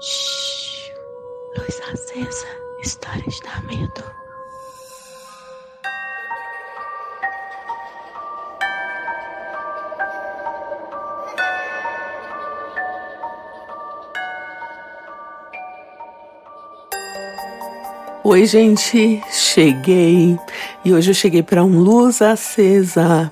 Shhh. Luz acesa. Histórias da medo. Oi, gente, cheguei. E hoje eu cheguei para um luz acesa.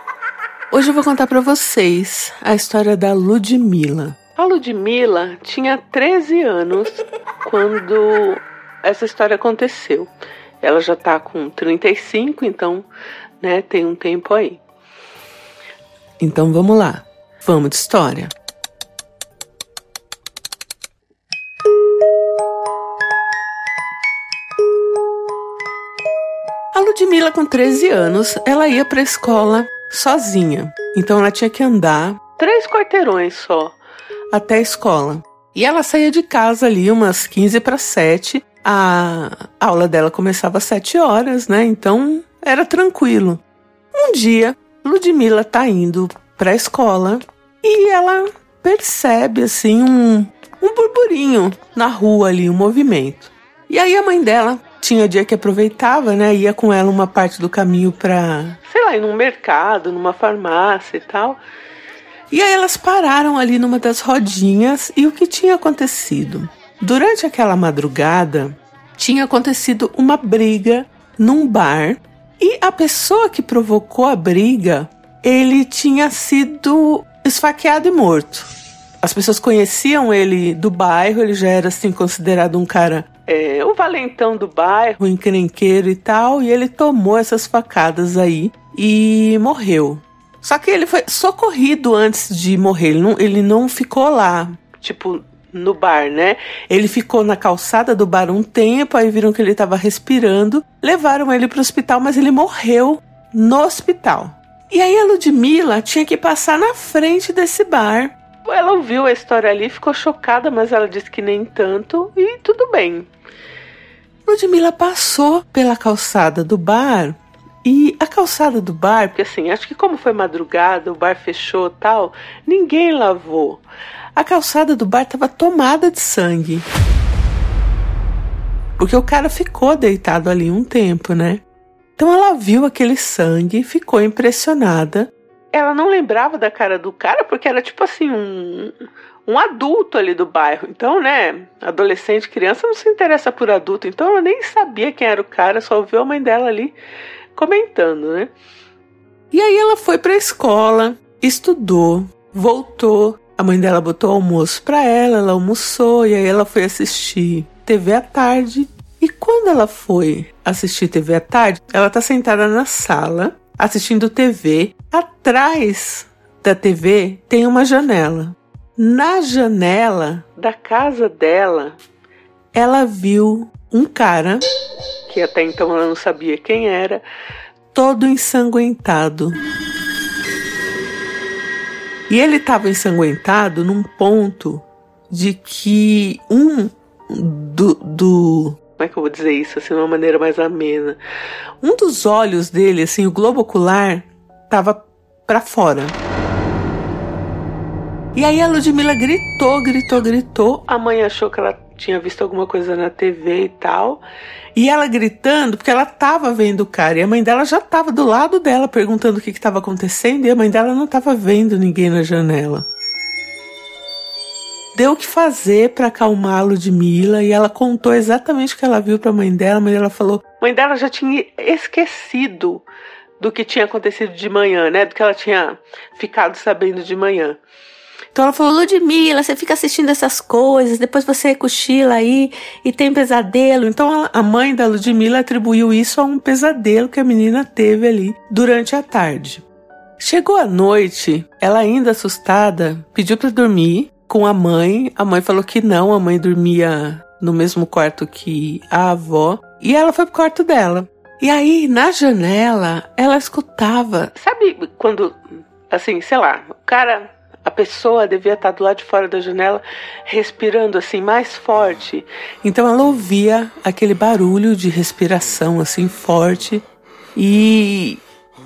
Hoje eu vou contar para vocês a história da Ludmilla. A Ludmilla tinha 13 anos quando essa história aconteceu. Ela já tá com 35, então, né, tem um tempo aí. Então vamos lá. Vamos de história. A Ludmilla, com 13 anos, ela ia para a escola sozinha. Então ela tinha que andar três quarteirões só até a escola. E ela saía de casa ali umas 15 para 7. A aula dela começava às 7 horas, né? Então era tranquilo. Um dia, Ludmilla tá indo para a escola e ela percebe assim um, um burburinho na rua ali, um movimento. E aí a mãe dela tinha dia que aproveitava, né? Ia com ela uma parte do caminho para, sei lá, ir num mercado, numa farmácia e tal. E aí elas pararam ali numa das rodinhas e o que tinha acontecido? Durante aquela madrugada, tinha acontecido uma briga num bar e a pessoa que provocou a briga, ele tinha sido esfaqueado e morto. As pessoas conheciam ele do bairro, ele já era assim considerado um cara é, o valentão do bairro, encrenqueiro e tal, e ele tomou essas facadas aí e morreu. Só que ele foi socorrido antes de morrer. Ele não, ele não ficou lá, tipo, no bar, né? Ele ficou na calçada do bar um tempo, aí viram que ele estava respirando, levaram ele para o hospital, mas ele morreu no hospital. E aí a Ludmilla tinha que passar na frente desse bar. Ela ouviu a história ali, ficou chocada, mas ela disse que nem tanto e tudo bem. Ludmilla passou pela calçada do bar e a calçada do bar, porque assim, acho que como foi madrugada, o bar fechou tal, ninguém lavou. A calçada do bar estava tomada de sangue. Porque o cara ficou deitado ali um tempo, né? Então ela viu aquele sangue, ficou impressionada. Ela não lembrava da cara do cara porque era tipo assim um, um adulto ali do bairro. Então, né, adolescente, criança não se interessa por adulto. Então ela nem sabia quem era o cara, só viu a mãe dela ali comentando, né? E aí ela foi para a escola, estudou, voltou. A mãe dela botou almoço para ela, ela almoçou e aí ela foi assistir TV à tarde. E quando ela foi assistir TV à tarde, ela tá sentada na sala assistindo TV. Atrás da TV tem uma janela. Na janela da casa dela, ela viu um cara que até então ela não sabia quem era, todo ensanguentado. E ele estava ensanguentado num ponto de que um do, do, Como é que eu vou dizer isso assim, de uma maneira mais amena? Um dos olhos dele, assim, o globo ocular, estava para fora. E aí a Ludmilla gritou, gritou, gritou. A mãe achou que ela tinha visto alguma coisa na TV e tal. E ela gritando, porque ela tava vendo o cara. E a mãe dela já tava do lado dela, perguntando o que estava acontecendo. E a mãe dela não tava vendo ninguém na janela. Deu o que fazer para acalmar a Ludmilla. E ela contou exatamente o que ela viu para a mãe dela. A mãe dela falou: mãe dela já tinha esquecido do que tinha acontecido de manhã, né? Do que ela tinha ficado sabendo de manhã. Então ela falou: Ludmilla, você fica assistindo essas coisas, depois você cochila aí e tem pesadelo. Então a mãe da Ludmilla atribuiu isso a um pesadelo que a menina teve ali durante a tarde. Chegou a noite, ela ainda assustada, pediu para dormir com a mãe. A mãe falou que não, a mãe dormia no mesmo quarto que a avó. E ela foi pro quarto dela. E aí, na janela, ela escutava. Sabe quando, assim, sei lá, o cara a pessoa devia estar do lado de fora da janela respirando assim mais forte. Então ela ouvia aquele barulho de respiração assim forte e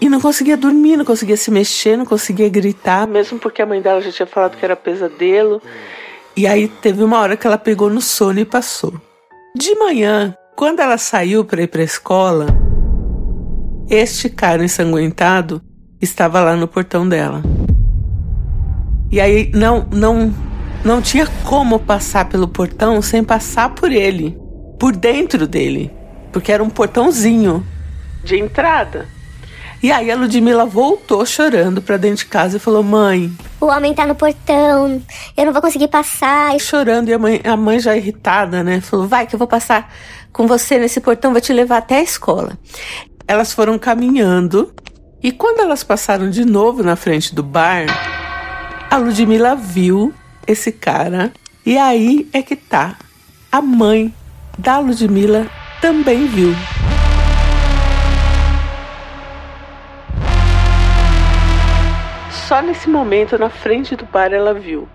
e não conseguia dormir, não conseguia se mexer, não conseguia gritar, mesmo porque a mãe dela já tinha falado que era pesadelo. E aí teve uma hora que ela pegou no sono e passou. De manhã, quando ela saiu para ir para a escola, este cara ensanguentado estava lá no portão dela. E aí não não não tinha como passar pelo portão sem passar por ele, por dentro dele, porque era um portãozinho de entrada. E aí a Ludmilla voltou chorando para dentro de casa e falou: "Mãe, o homem tá no portão, eu não vou conseguir passar". Chorando e a mãe, a mãe já irritada, né, falou: "Vai que eu vou passar com você nesse portão, vou te levar até a escola". Elas foram caminhando e quando elas passaram de novo na frente do bar, a Ludmilla viu esse cara e aí é que tá. A mãe da Ludmilla também viu. Só nesse momento, na frente do bar, ela viu.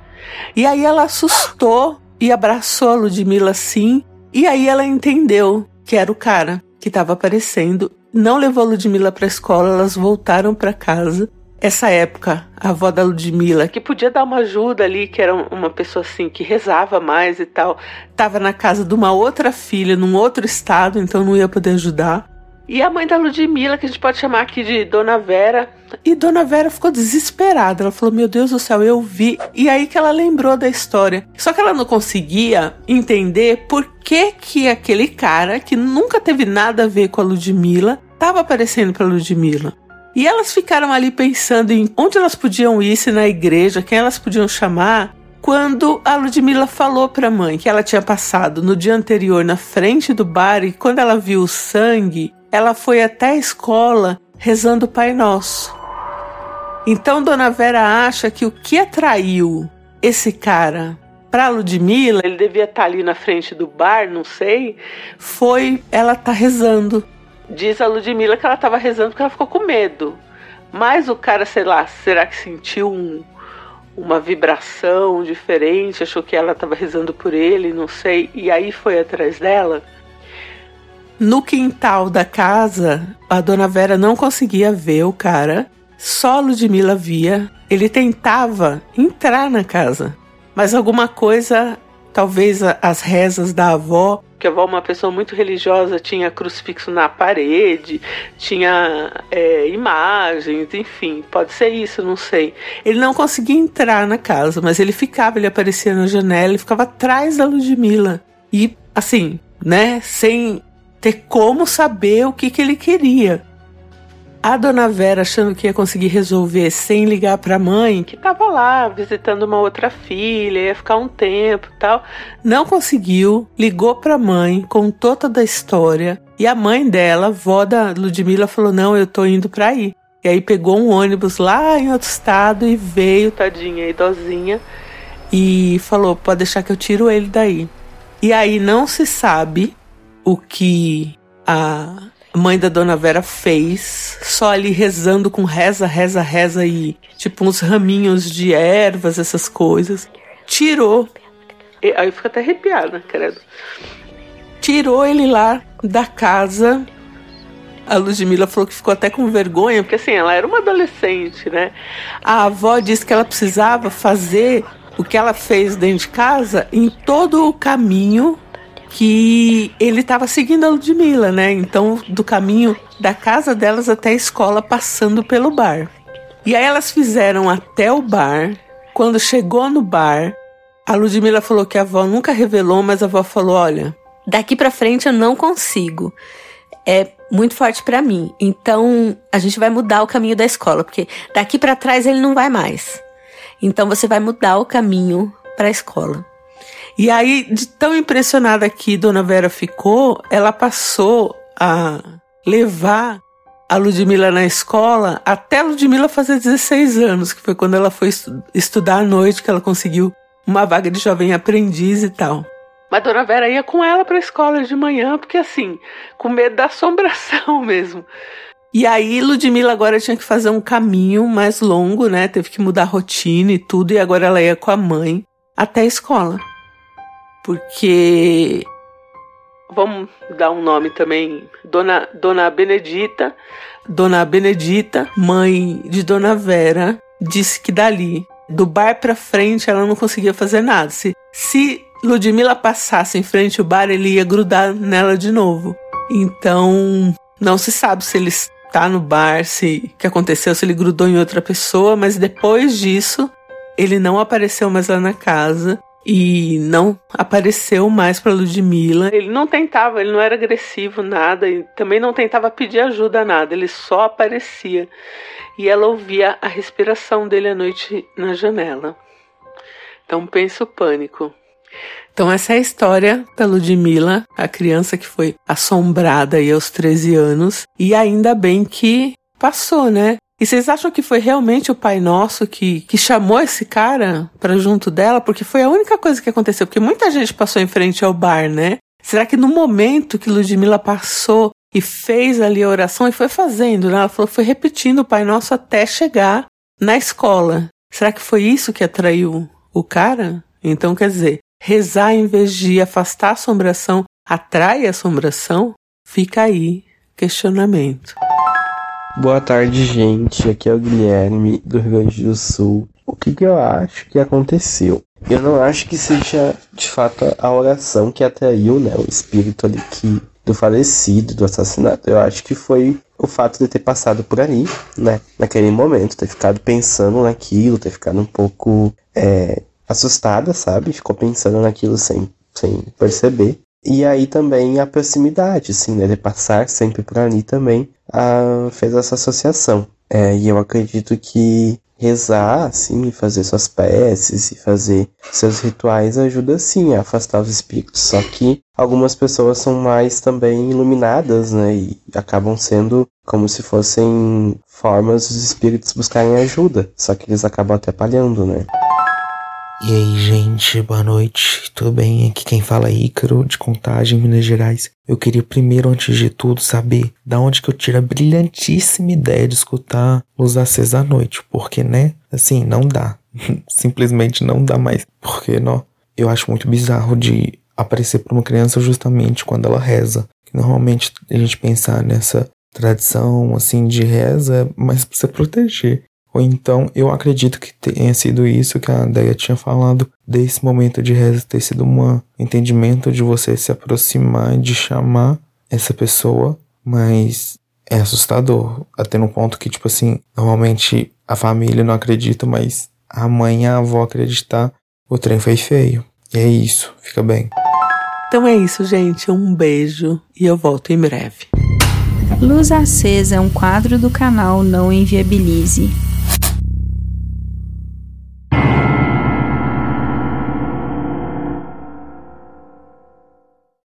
E aí ela assustou e abraçou a Ludmilla assim. E aí ela entendeu que era o cara que estava aparecendo. Não levou a Ludmilla para a escola, elas voltaram para casa essa época, a avó da Ludmilla, que podia dar uma ajuda ali, que era uma pessoa assim que rezava mais e tal, estava na casa de uma outra filha, num outro estado, então não ia poder ajudar. E a mãe da Ludmilla, que a gente pode chamar aqui de Dona Vera. E Dona Vera ficou desesperada. Ela falou: Meu Deus do céu, eu vi. E aí que ela lembrou da história. Só que ela não conseguia entender por que, que aquele cara, que nunca teve nada a ver com a Ludmilla, estava aparecendo para Ludmilla. E elas ficaram ali pensando em onde elas podiam ir, se na igreja, quem elas podiam chamar, quando a Ludmilla falou para a mãe que ela tinha passado no dia anterior na frente do bar e quando ela viu o sangue, ela foi até a escola rezando o Pai Nosso. Então Dona Vera acha que o que atraiu esse cara para Ludmilla, ele devia estar tá ali na frente do bar, não sei, foi ela tá rezando Diz a Ludmilla que ela estava rezando porque ela ficou com medo. Mas o cara, sei lá, será que sentiu um, uma vibração diferente? Achou que ela estava rezando por ele, não sei. E aí foi atrás dela. No quintal da casa, a dona Vera não conseguia ver o cara. Só a Ludmilla via. Ele tentava entrar na casa. Mas alguma coisa, talvez as rezas da avó, que a avó, uma pessoa muito religiosa, tinha crucifixo na parede, tinha é, imagens, enfim, pode ser isso, não sei. Ele não conseguia entrar na casa, mas ele ficava, ele aparecia na janela, ele ficava atrás da Ludmilla. E, assim, né, sem ter como saber o que, que ele queria. A dona Vera, achando que ia conseguir resolver sem ligar para a mãe, que estava lá visitando uma outra filha, ia ficar um tempo tal, não conseguiu, ligou para a mãe, contou toda a história, e a mãe dela, vó da Ludmilla, falou: Não, eu tô indo para aí. E aí pegou um ônibus lá em outro estado e veio, tadinha, idosinha, e falou: Pode deixar que eu tiro ele daí. E aí não se sabe o que a mãe da dona Vera fez, só ali rezando com reza, reza, reza e tipo uns raminhos de ervas, essas coisas. Tirou. E, aí fica até arrepiada, credo. Tirou ele lá da casa. A Ludmilla falou que ficou até com vergonha, porque assim, ela era uma adolescente, né? A avó disse que ela precisava fazer o que ela fez dentro de casa em todo o caminho que ele estava seguindo a Ludmilla, né? Então, do caminho da casa delas até a escola, passando pelo bar. E aí elas fizeram até o bar. Quando chegou no bar, a Ludmilla falou que a avó nunca revelou, mas a avó falou: olha, daqui para frente eu não consigo. É muito forte para mim. Então a gente vai mudar o caminho da escola, porque daqui para trás ele não vai mais. Então você vai mudar o caminho para a escola. E aí, de tão impressionada que Dona Vera ficou, ela passou a levar a Ludmilla na escola até a Ludmilla fazer 16 anos, que foi quando ela foi estu estudar à noite, que ela conseguiu uma vaga de jovem aprendiz e tal. Mas Dona Vera ia com ela para a escola de manhã, porque assim, com medo da assombração mesmo. E aí Ludmilla agora tinha que fazer um caminho mais longo, né? Teve que mudar a rotina e tudo, e agora ela ia com a mãe até a escola porque vamos dar um nome também, Dona Dona Benedita, Dona Benedita, mãe de Dona Vera, disse que dali do bar pra frente ela não conseguia fazer nada. Se, se Ludmilla passasse em frente ao bar, ele ia grudar nela de novo. Então, não se sabe se ele está no bar, se o que aconteceu, se ele grudou em outra pessoa, mas depois disso, ele não apareceu mais lá na casa e não apareceu mais para Ludmilla. Ele não tentava, ele não era agressivo nada e também não tentava pedir ajuda nada, ele só aparecia. E ela ouvia a respiração dele à noite na janela. Então pensa o pânico. Então essa é a história da Ludmilla, a criança que foi assombrada aí aos 13 anos e ainda bem que passou, né? E vocês acham que foi realmente o Pai Nosso que, que chamou esse cara para junto dela? Porque foi a única coisa que aconteceu. Porque muita gente passou em frente ao bar, né? Será que no momento que Ludmilla passou e fez ali a oração e foi fazendo, né? Ela falou, foi repetindo o Pai Nosso até chegar na escola. Será que foi isso que atraiu o cara? Então, quer dizer, rezar em vez de afastar a assombração atrai a assombração? Fica aí questionamento. Boa tarde, gente. Aqui é o Guilherme, do Rio Grande do Sul. O que, que eu acho que aconteceu? Eu não acho que seja de fato a oração que atraiu né, o espírito ali que, do falecido, do assassinato. Eu acho que foi o fato de ter passado por ali, né, naquele momento, ter ficado pensando naquilo, ter ficado um pouco é, assustada, sabe? Ficou pensando naquilo sem, sem perceber. E aí também a proximidade, assim, né? De passar sempre por ali também a, fez essa associação. É, e eu acredito que rezar, assim, fazer suas preces e fazer seus rituais ajuda, sim, a afastar os espíritos. Só que algumas pessoas são mais também iluminadas, né? E acabam sendo como se fossem formas dos espíritos buscarem ajuda. Só que eles acabam atrapalhando, né? E aí, gente, boa noite, tudo bem? Aqui quem fala é Ícaro, de Contagem, Minas Gerais. Eu queria primeiro, antes de tudo, saber da onde que eu tiro a brilhantíssima ideia de escutar Luz Acesa à noite, porque, né, assim, não dá. Simplesmente não dá mais, porque, não, eu acho muito bizarro de aparecer para uma criança justamente quando ela reza. Normalmente a gente pensar nessa tradição, assim, de reza, mas pra você proteger. Ou então, eu acredito que tenha sido isso que a Deia tinha falado, desse momento de reza ter sido um entendimento de você se aproximar, de chamar essa pessoa, mas é assustador. Até no ponto que, tipo assim, normalmente a família não acredita, mas a mãe e a avó acreditar, o trem foi feio. E é isso, fica bem. Então é isso, gente. Um beijo e eu volto em breve. Luz Acesa é um quadro do canal Não Inviabilize